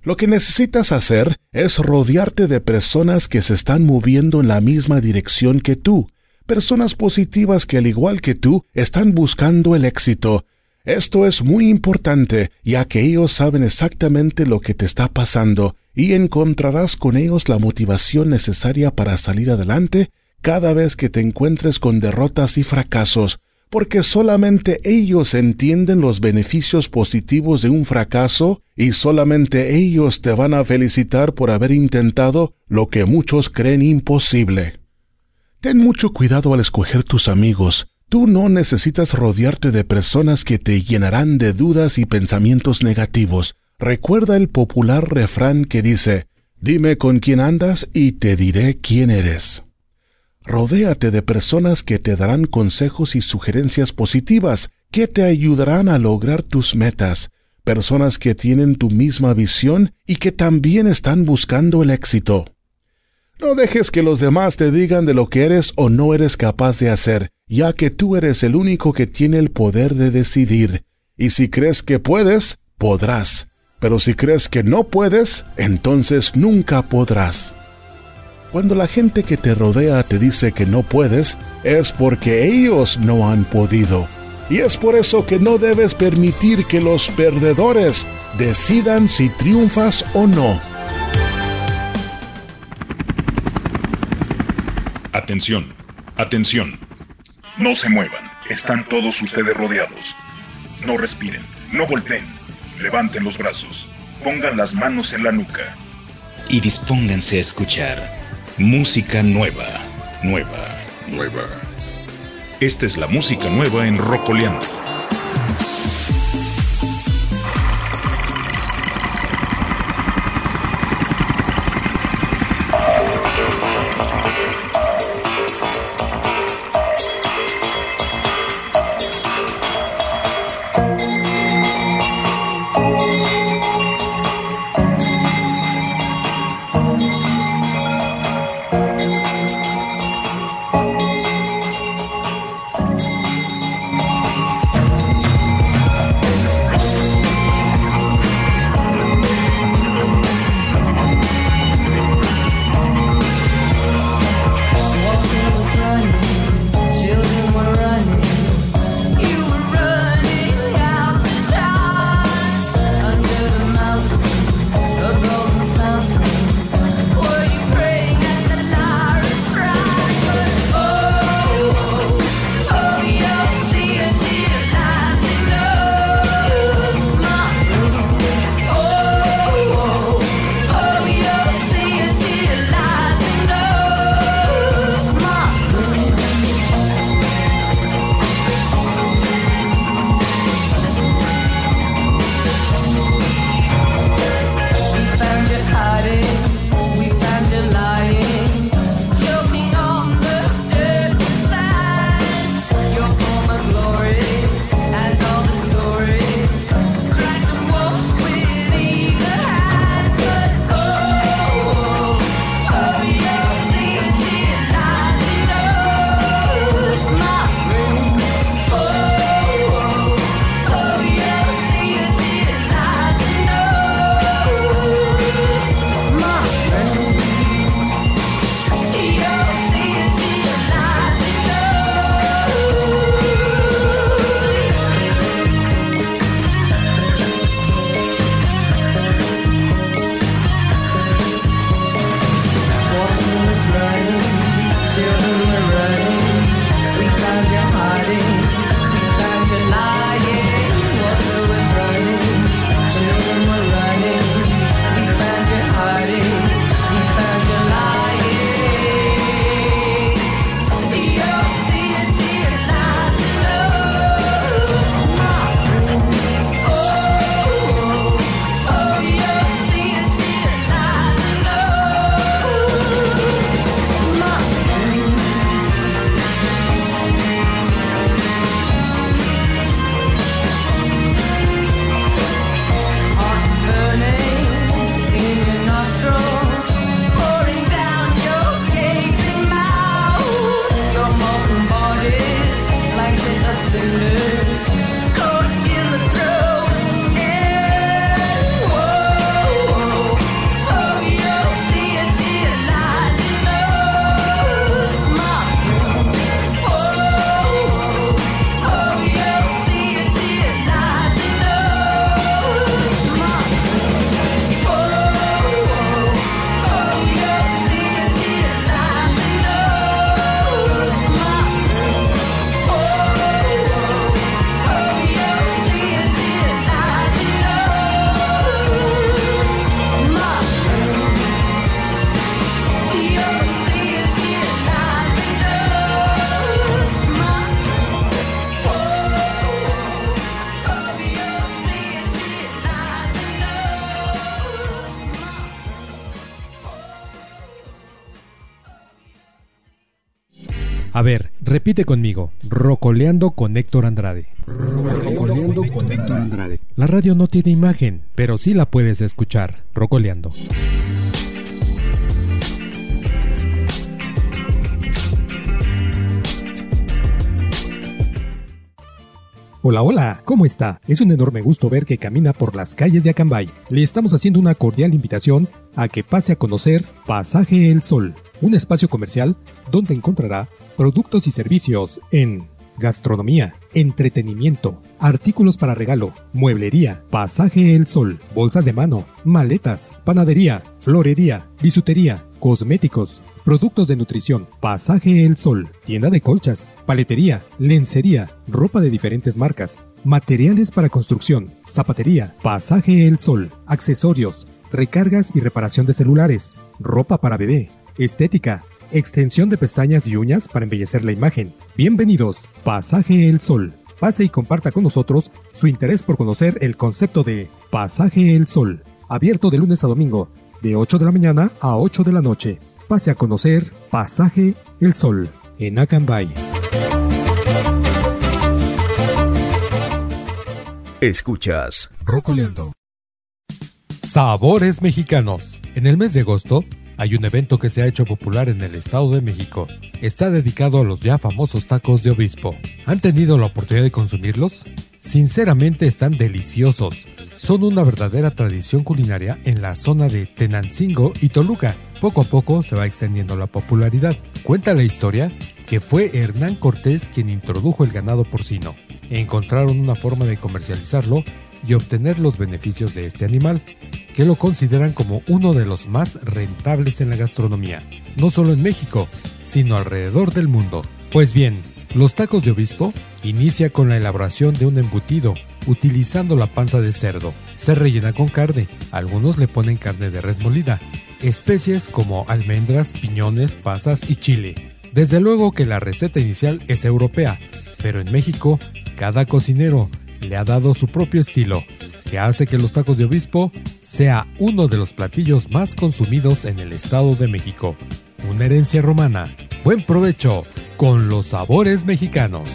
Lo que necesitas hacer es rodearte de personas que se están moviendo en la misma dirección que tú, personas positivas que al igual que tú están buscando el éxito. Esto es muy importante, ya que ellos saben exactamente lo que te está pasando y encontrarás con ellos la motivación necesaria para salir adelante cada vez que te encuentres con derrotas y fracasos, porque solamente ellos entienden los beneficios positivos de un fracaso y solamente ellos te van a felicitar por haber intentado lo que muchos creen imposible. Ten mucho cuidado al escoger tus amigos. Tú no necesitas rodearte de personas que te llenarán de dudas y pensamientos negativos. Recuerda el popular refrán que dice, Dime con quién andas y te diré quién eres. Rodéate de personas que te darán consejos y sugerencias positivas que te ayudarán a lograr tus metas, personas que tienen tu misma visión y que también están buscando el éxito. No dejes que los demás te digan de lo que eres o no eres capaz de hacer, ya que tú eres el único que tiene el poder de decidir. Y si crees que puedes, podrás. Pero si crees que no puedes, entonces nunca podrás. Cuando la gente que te rodea te dice que no puedes, es porque ellos no han podido. Y es por eso que no debes permitir que los perdedores decidan si triunfas o no. Atención, atención. No se muevan, están todos ustedes rodeados. No respiren, no volteen, levanten los brazos, pongan las manos en la nuca. y dispónganse a escuchar música nueva, nueva, nueva. Esta es la música nueva en Rocoleando. Repite conmigo. Rocoleando con Héctor Andrade. Rocoleando con Héctor Andrade. La radio no tiene imagen, pero sí la puedes escuchar, rocoleando. Hola, hola, ¿cómo está? Es un enorme gusto ver que camina por las calles de Acambay. Le estamos haciendo una cordial invitación a que pase a conocer Pasaje El Sol, un espacio comercial donde encontrará productos y servicios en gastronomía, entretenimiento, artículos para regalo, mueblería, pasaje El Sol, bolsas de mano, maletas, panadería, florería, bisutería, cosméticos, productos de nutrición, pasaje El Sol, tienda de colchas, paletería, lencería, ropa de diferentes marcas, materiales para construcción, zapatería, pasaje El Sol, accesorios, recargas y reparación de celulares, ropa para bebé, estética, extensión de pestañas y uñas para embellecer la imagen. Bienvenidos, Pasaje El Sol. Pase y comparta con nosotros su interés por conocer el concepto de Pasaje El Sol, abierto de lunes a domingo, de 8 de la mañana a 8 de la noche. Pase a conocer Pasaje El Sol en Acambay. Escuchas Rocoleando. Sabores mexicanos. En el mes de agosto hay un evento que se ha hecho popular en el Estado de México. Está dedicado a los ya famosos tacos de obispo. ¿Han tenido la oportunidad de consumirlos? Sinceramente están deliciosos. Son una verdadera tradición culinaria en la zona de Tenancingo y Toluca. Poco a poco se va extendiendo la popularidad. Cuenta la historia que fue Hernán Cortés quien introdujo el ganado porcino. Encontraron una forma de comercializarlo y obtener los beneficios de este animal, que lo consideran como uno de los más rentables en la gastronomía, no solo en México, sino alrededor del mundo. Pues bien, los tacos de obispo inicia con la elaboración de un embutido, utilizando la panza de cerdo. Se rellena con carne, algunos le ponen carne de res molida, especies como almendras, piñones, pasas y chile. Desde luego que la receta inicial es europea, pero en México cada cocinero le ha dado su propio estilo, que hace que los tacos de obispo sea uno de los platillos más consumidos en el Estado de México. Una herencia romana. Buen provecho con los sabores mexicanos.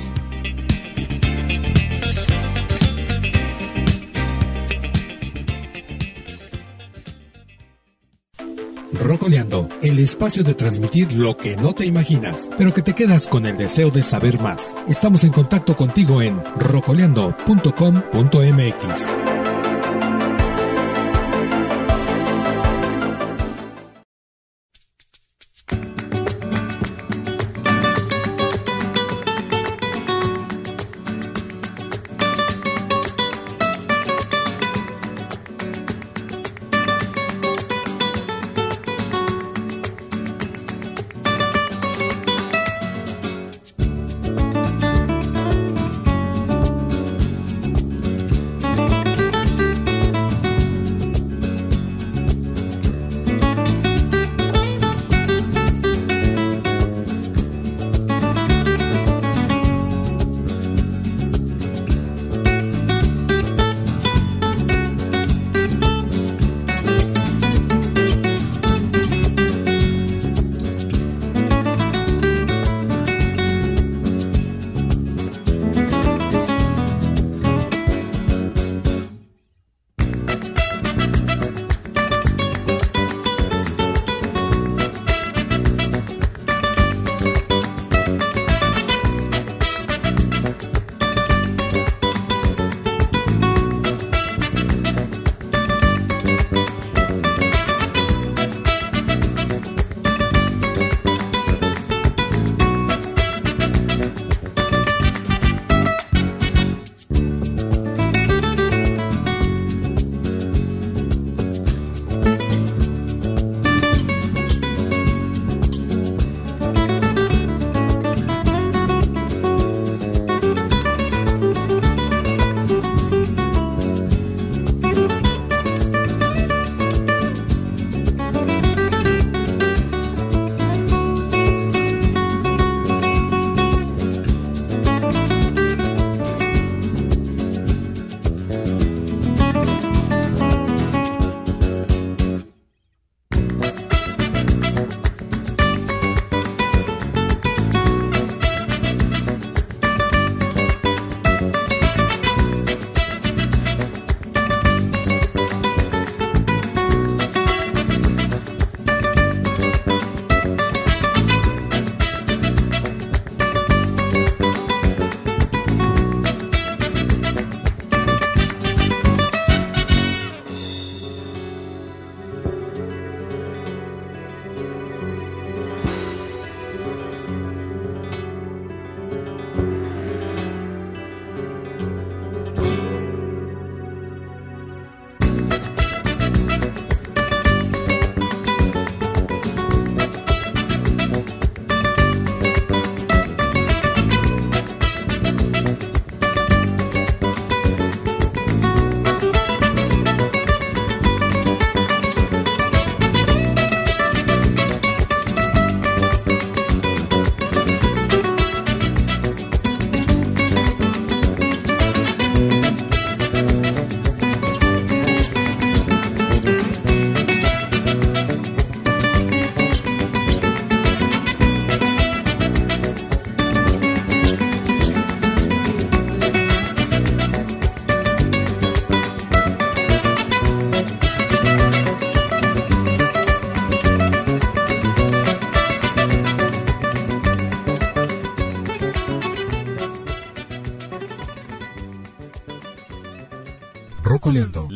Rocoleando, el espacio de transmitir lo que no te imaginas, pero que te quedas con el deseo de saber más. Estamos en contacto contigo en rocoleando.com.mx.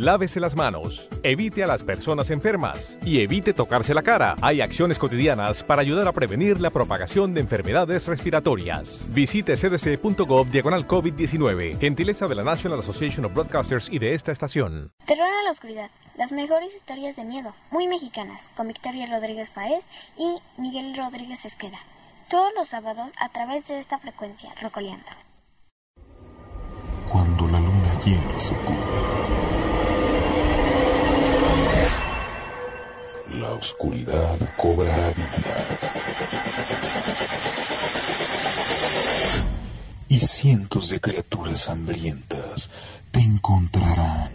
Lávese las manos, evite a las personas enfermas y evite tocarse la cara. Hay acciones cotidianas para ayudar a prevenir la propagación de enfermedades respiratorias. Visite cdc.gov diagonal COVID-19, gentileza de la National Association of Broadcasters y de esta estación. Terror a la oscuridad. Las mejores historias de miedo, muy mexicanas, con Victoria Rodríguez Paez y Miguel Rodríguez Esqueda. Todos los sábados a través de esta frecuencia, Rocoleando. Cuando la luna llena se cubre. La oscuridad cobra vida. Y cientos de criaturas hambrientas te encontrarán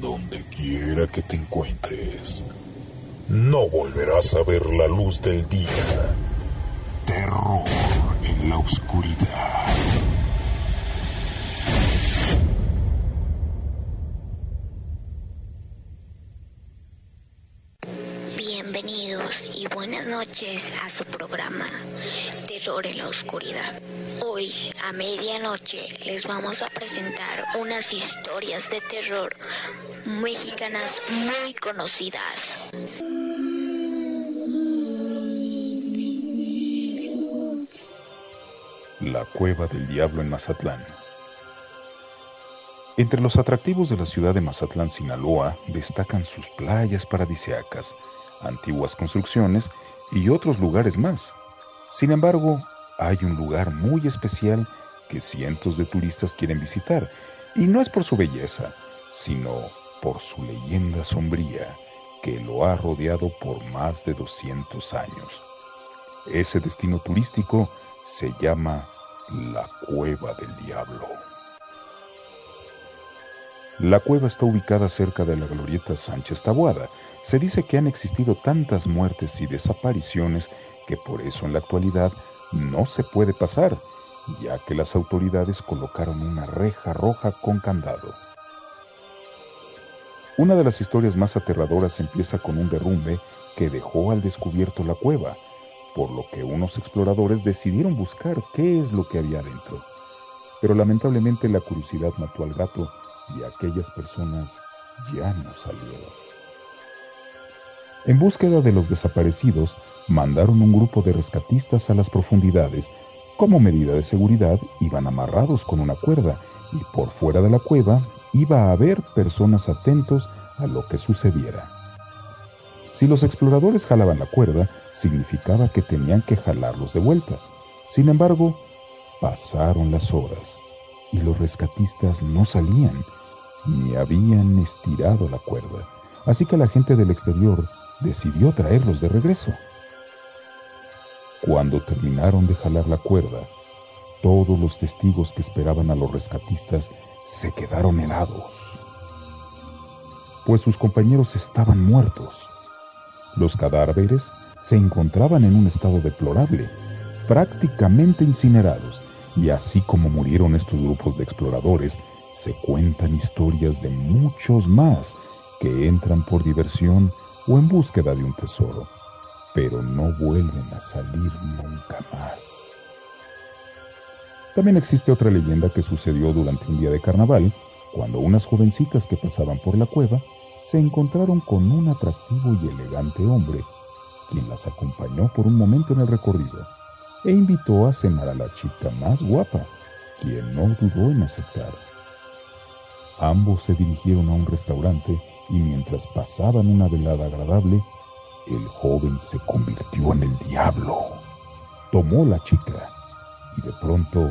donde quiera que te encuentres. No volverás a ver la luz del día. Terror en la oscuridad. Y buenas noches a su programa Terror en la Oscuridad. Hoy a medianoche les vamos a presentar unas historias de terror mexicanas muy conocidas. La Cueva del Diablo en Mazatlán. Entre los atractivos de la ciudad de Mazatlán, Sinaloa, destacan sus playas paradisíacas, antiguas construcciones y otros lugares más. Sin embargo, hay un lugar muy especial que cientos de turistas quieren visitar, y no es por su belleza, sino por su leyenda sombría que lo ha rodeado por más de 200 años. Ese destino turístico se llama la Cueva del Diablo. La cueva está ubicada cerca de la glorieta Sánchez Taboada. Se dice que han existido tantas muertes y desapariciones que por eso en la actualidad no se puede pasar, ya que las autoridades colocaron una reja roja con candado. Una de las historias más aterradoras empieza con un derrumbe que dejó al descubierto la cueva, por lo que unos exploradores decidieron buscar qué es lo que había dentro. Pero lamentablemente la curiosidad mató al gato y aquellas personas ya no salieron. En búsqueda de los desaparecidos, mandaron un grupo de rescatistas a las profundidades. Como medida de seguridad, iban amarrados con una cuerda y por fuera de la cueva iba a haber personas atentos a lo que sucediera. Si los exploradores jalaban la cuerda, significaba que tenían que jalarlos de vuelta. Sin embargo, pasaron las horas y los rescatistas no salían ni habían estirado la cuerda. Así que la gente del exterior decidió traerlos de regreso. Cuando terminaron de jalar la cuerda, todos los testigos que esperaban a los rescatistas se quedaron helados, pues sus compañeros estaban muertos. Los cadáveres se encontraban en un estado deplorable, prácticamente incinerados, y así como murieron estos grupos de exploradores, se cuentan historias de muchos más que entran por diversión o en búsqueda de un tesoro, pero no vuelven a salir nunca más. También existe otra leyenda que sucedió durante un día de carnaval, cuando unas jovencitas que pasaban por la cueva se encontraron con un atractivo y elegante hombre, quien las acompañó por un momento en el recorrido e invitó a cenar a la chica más guapa, quien no dudó en aceptar. Ambos se dirigieron a un restaurante y mientras pasaban una velada agradable, el joven se convirtió en el diablo. Tomó la chica y de pronto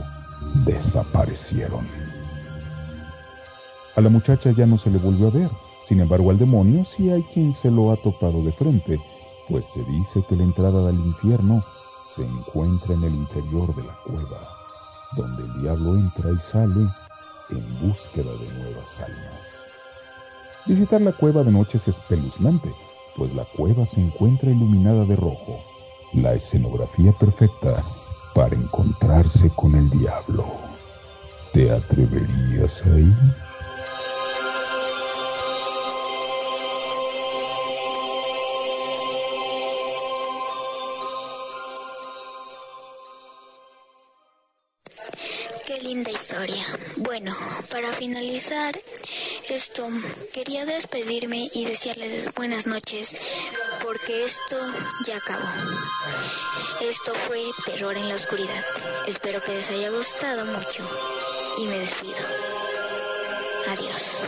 desaparecieron. A la muchacha ya no se le volvió a ver, sin embargo al demonio sí hay quien se lo ha topado de frente, pues se dice que la entrada al infierno se encuentra en el interior de la cueva, donde el diablo entra y sale en búsqueda de nuevas almas. Visitar la cueva de noche es espeluznante, pues la cueva se encuentra iluminada de rojo, la escenografía perfecta para encontrarse con el diablo. ¿Te atreverías a ir? Bueno, para finalizar Esto, quería despedirme y desearles buenas noches, porque esto ya acabó. Esto fue Terror en la Oscuridad. Espero que les haya gustado mucho y me despido. Adiós.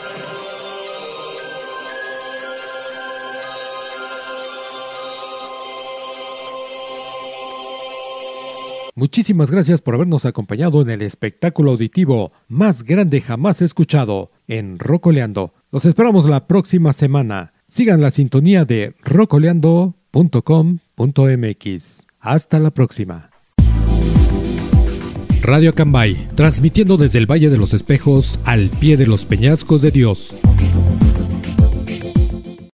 Muchísimas gracias por habernos acompañado en el espectáculo auditivo más grande jamás escuchado en Rocoleando. Los esperamos la próxima semana. Sigan la sintonía de rocoleando.com.mx. Hasta la próxima. Radio Acambay, transmitiendo desde el Valle de los Espejos al pie de los peñascos de Dios.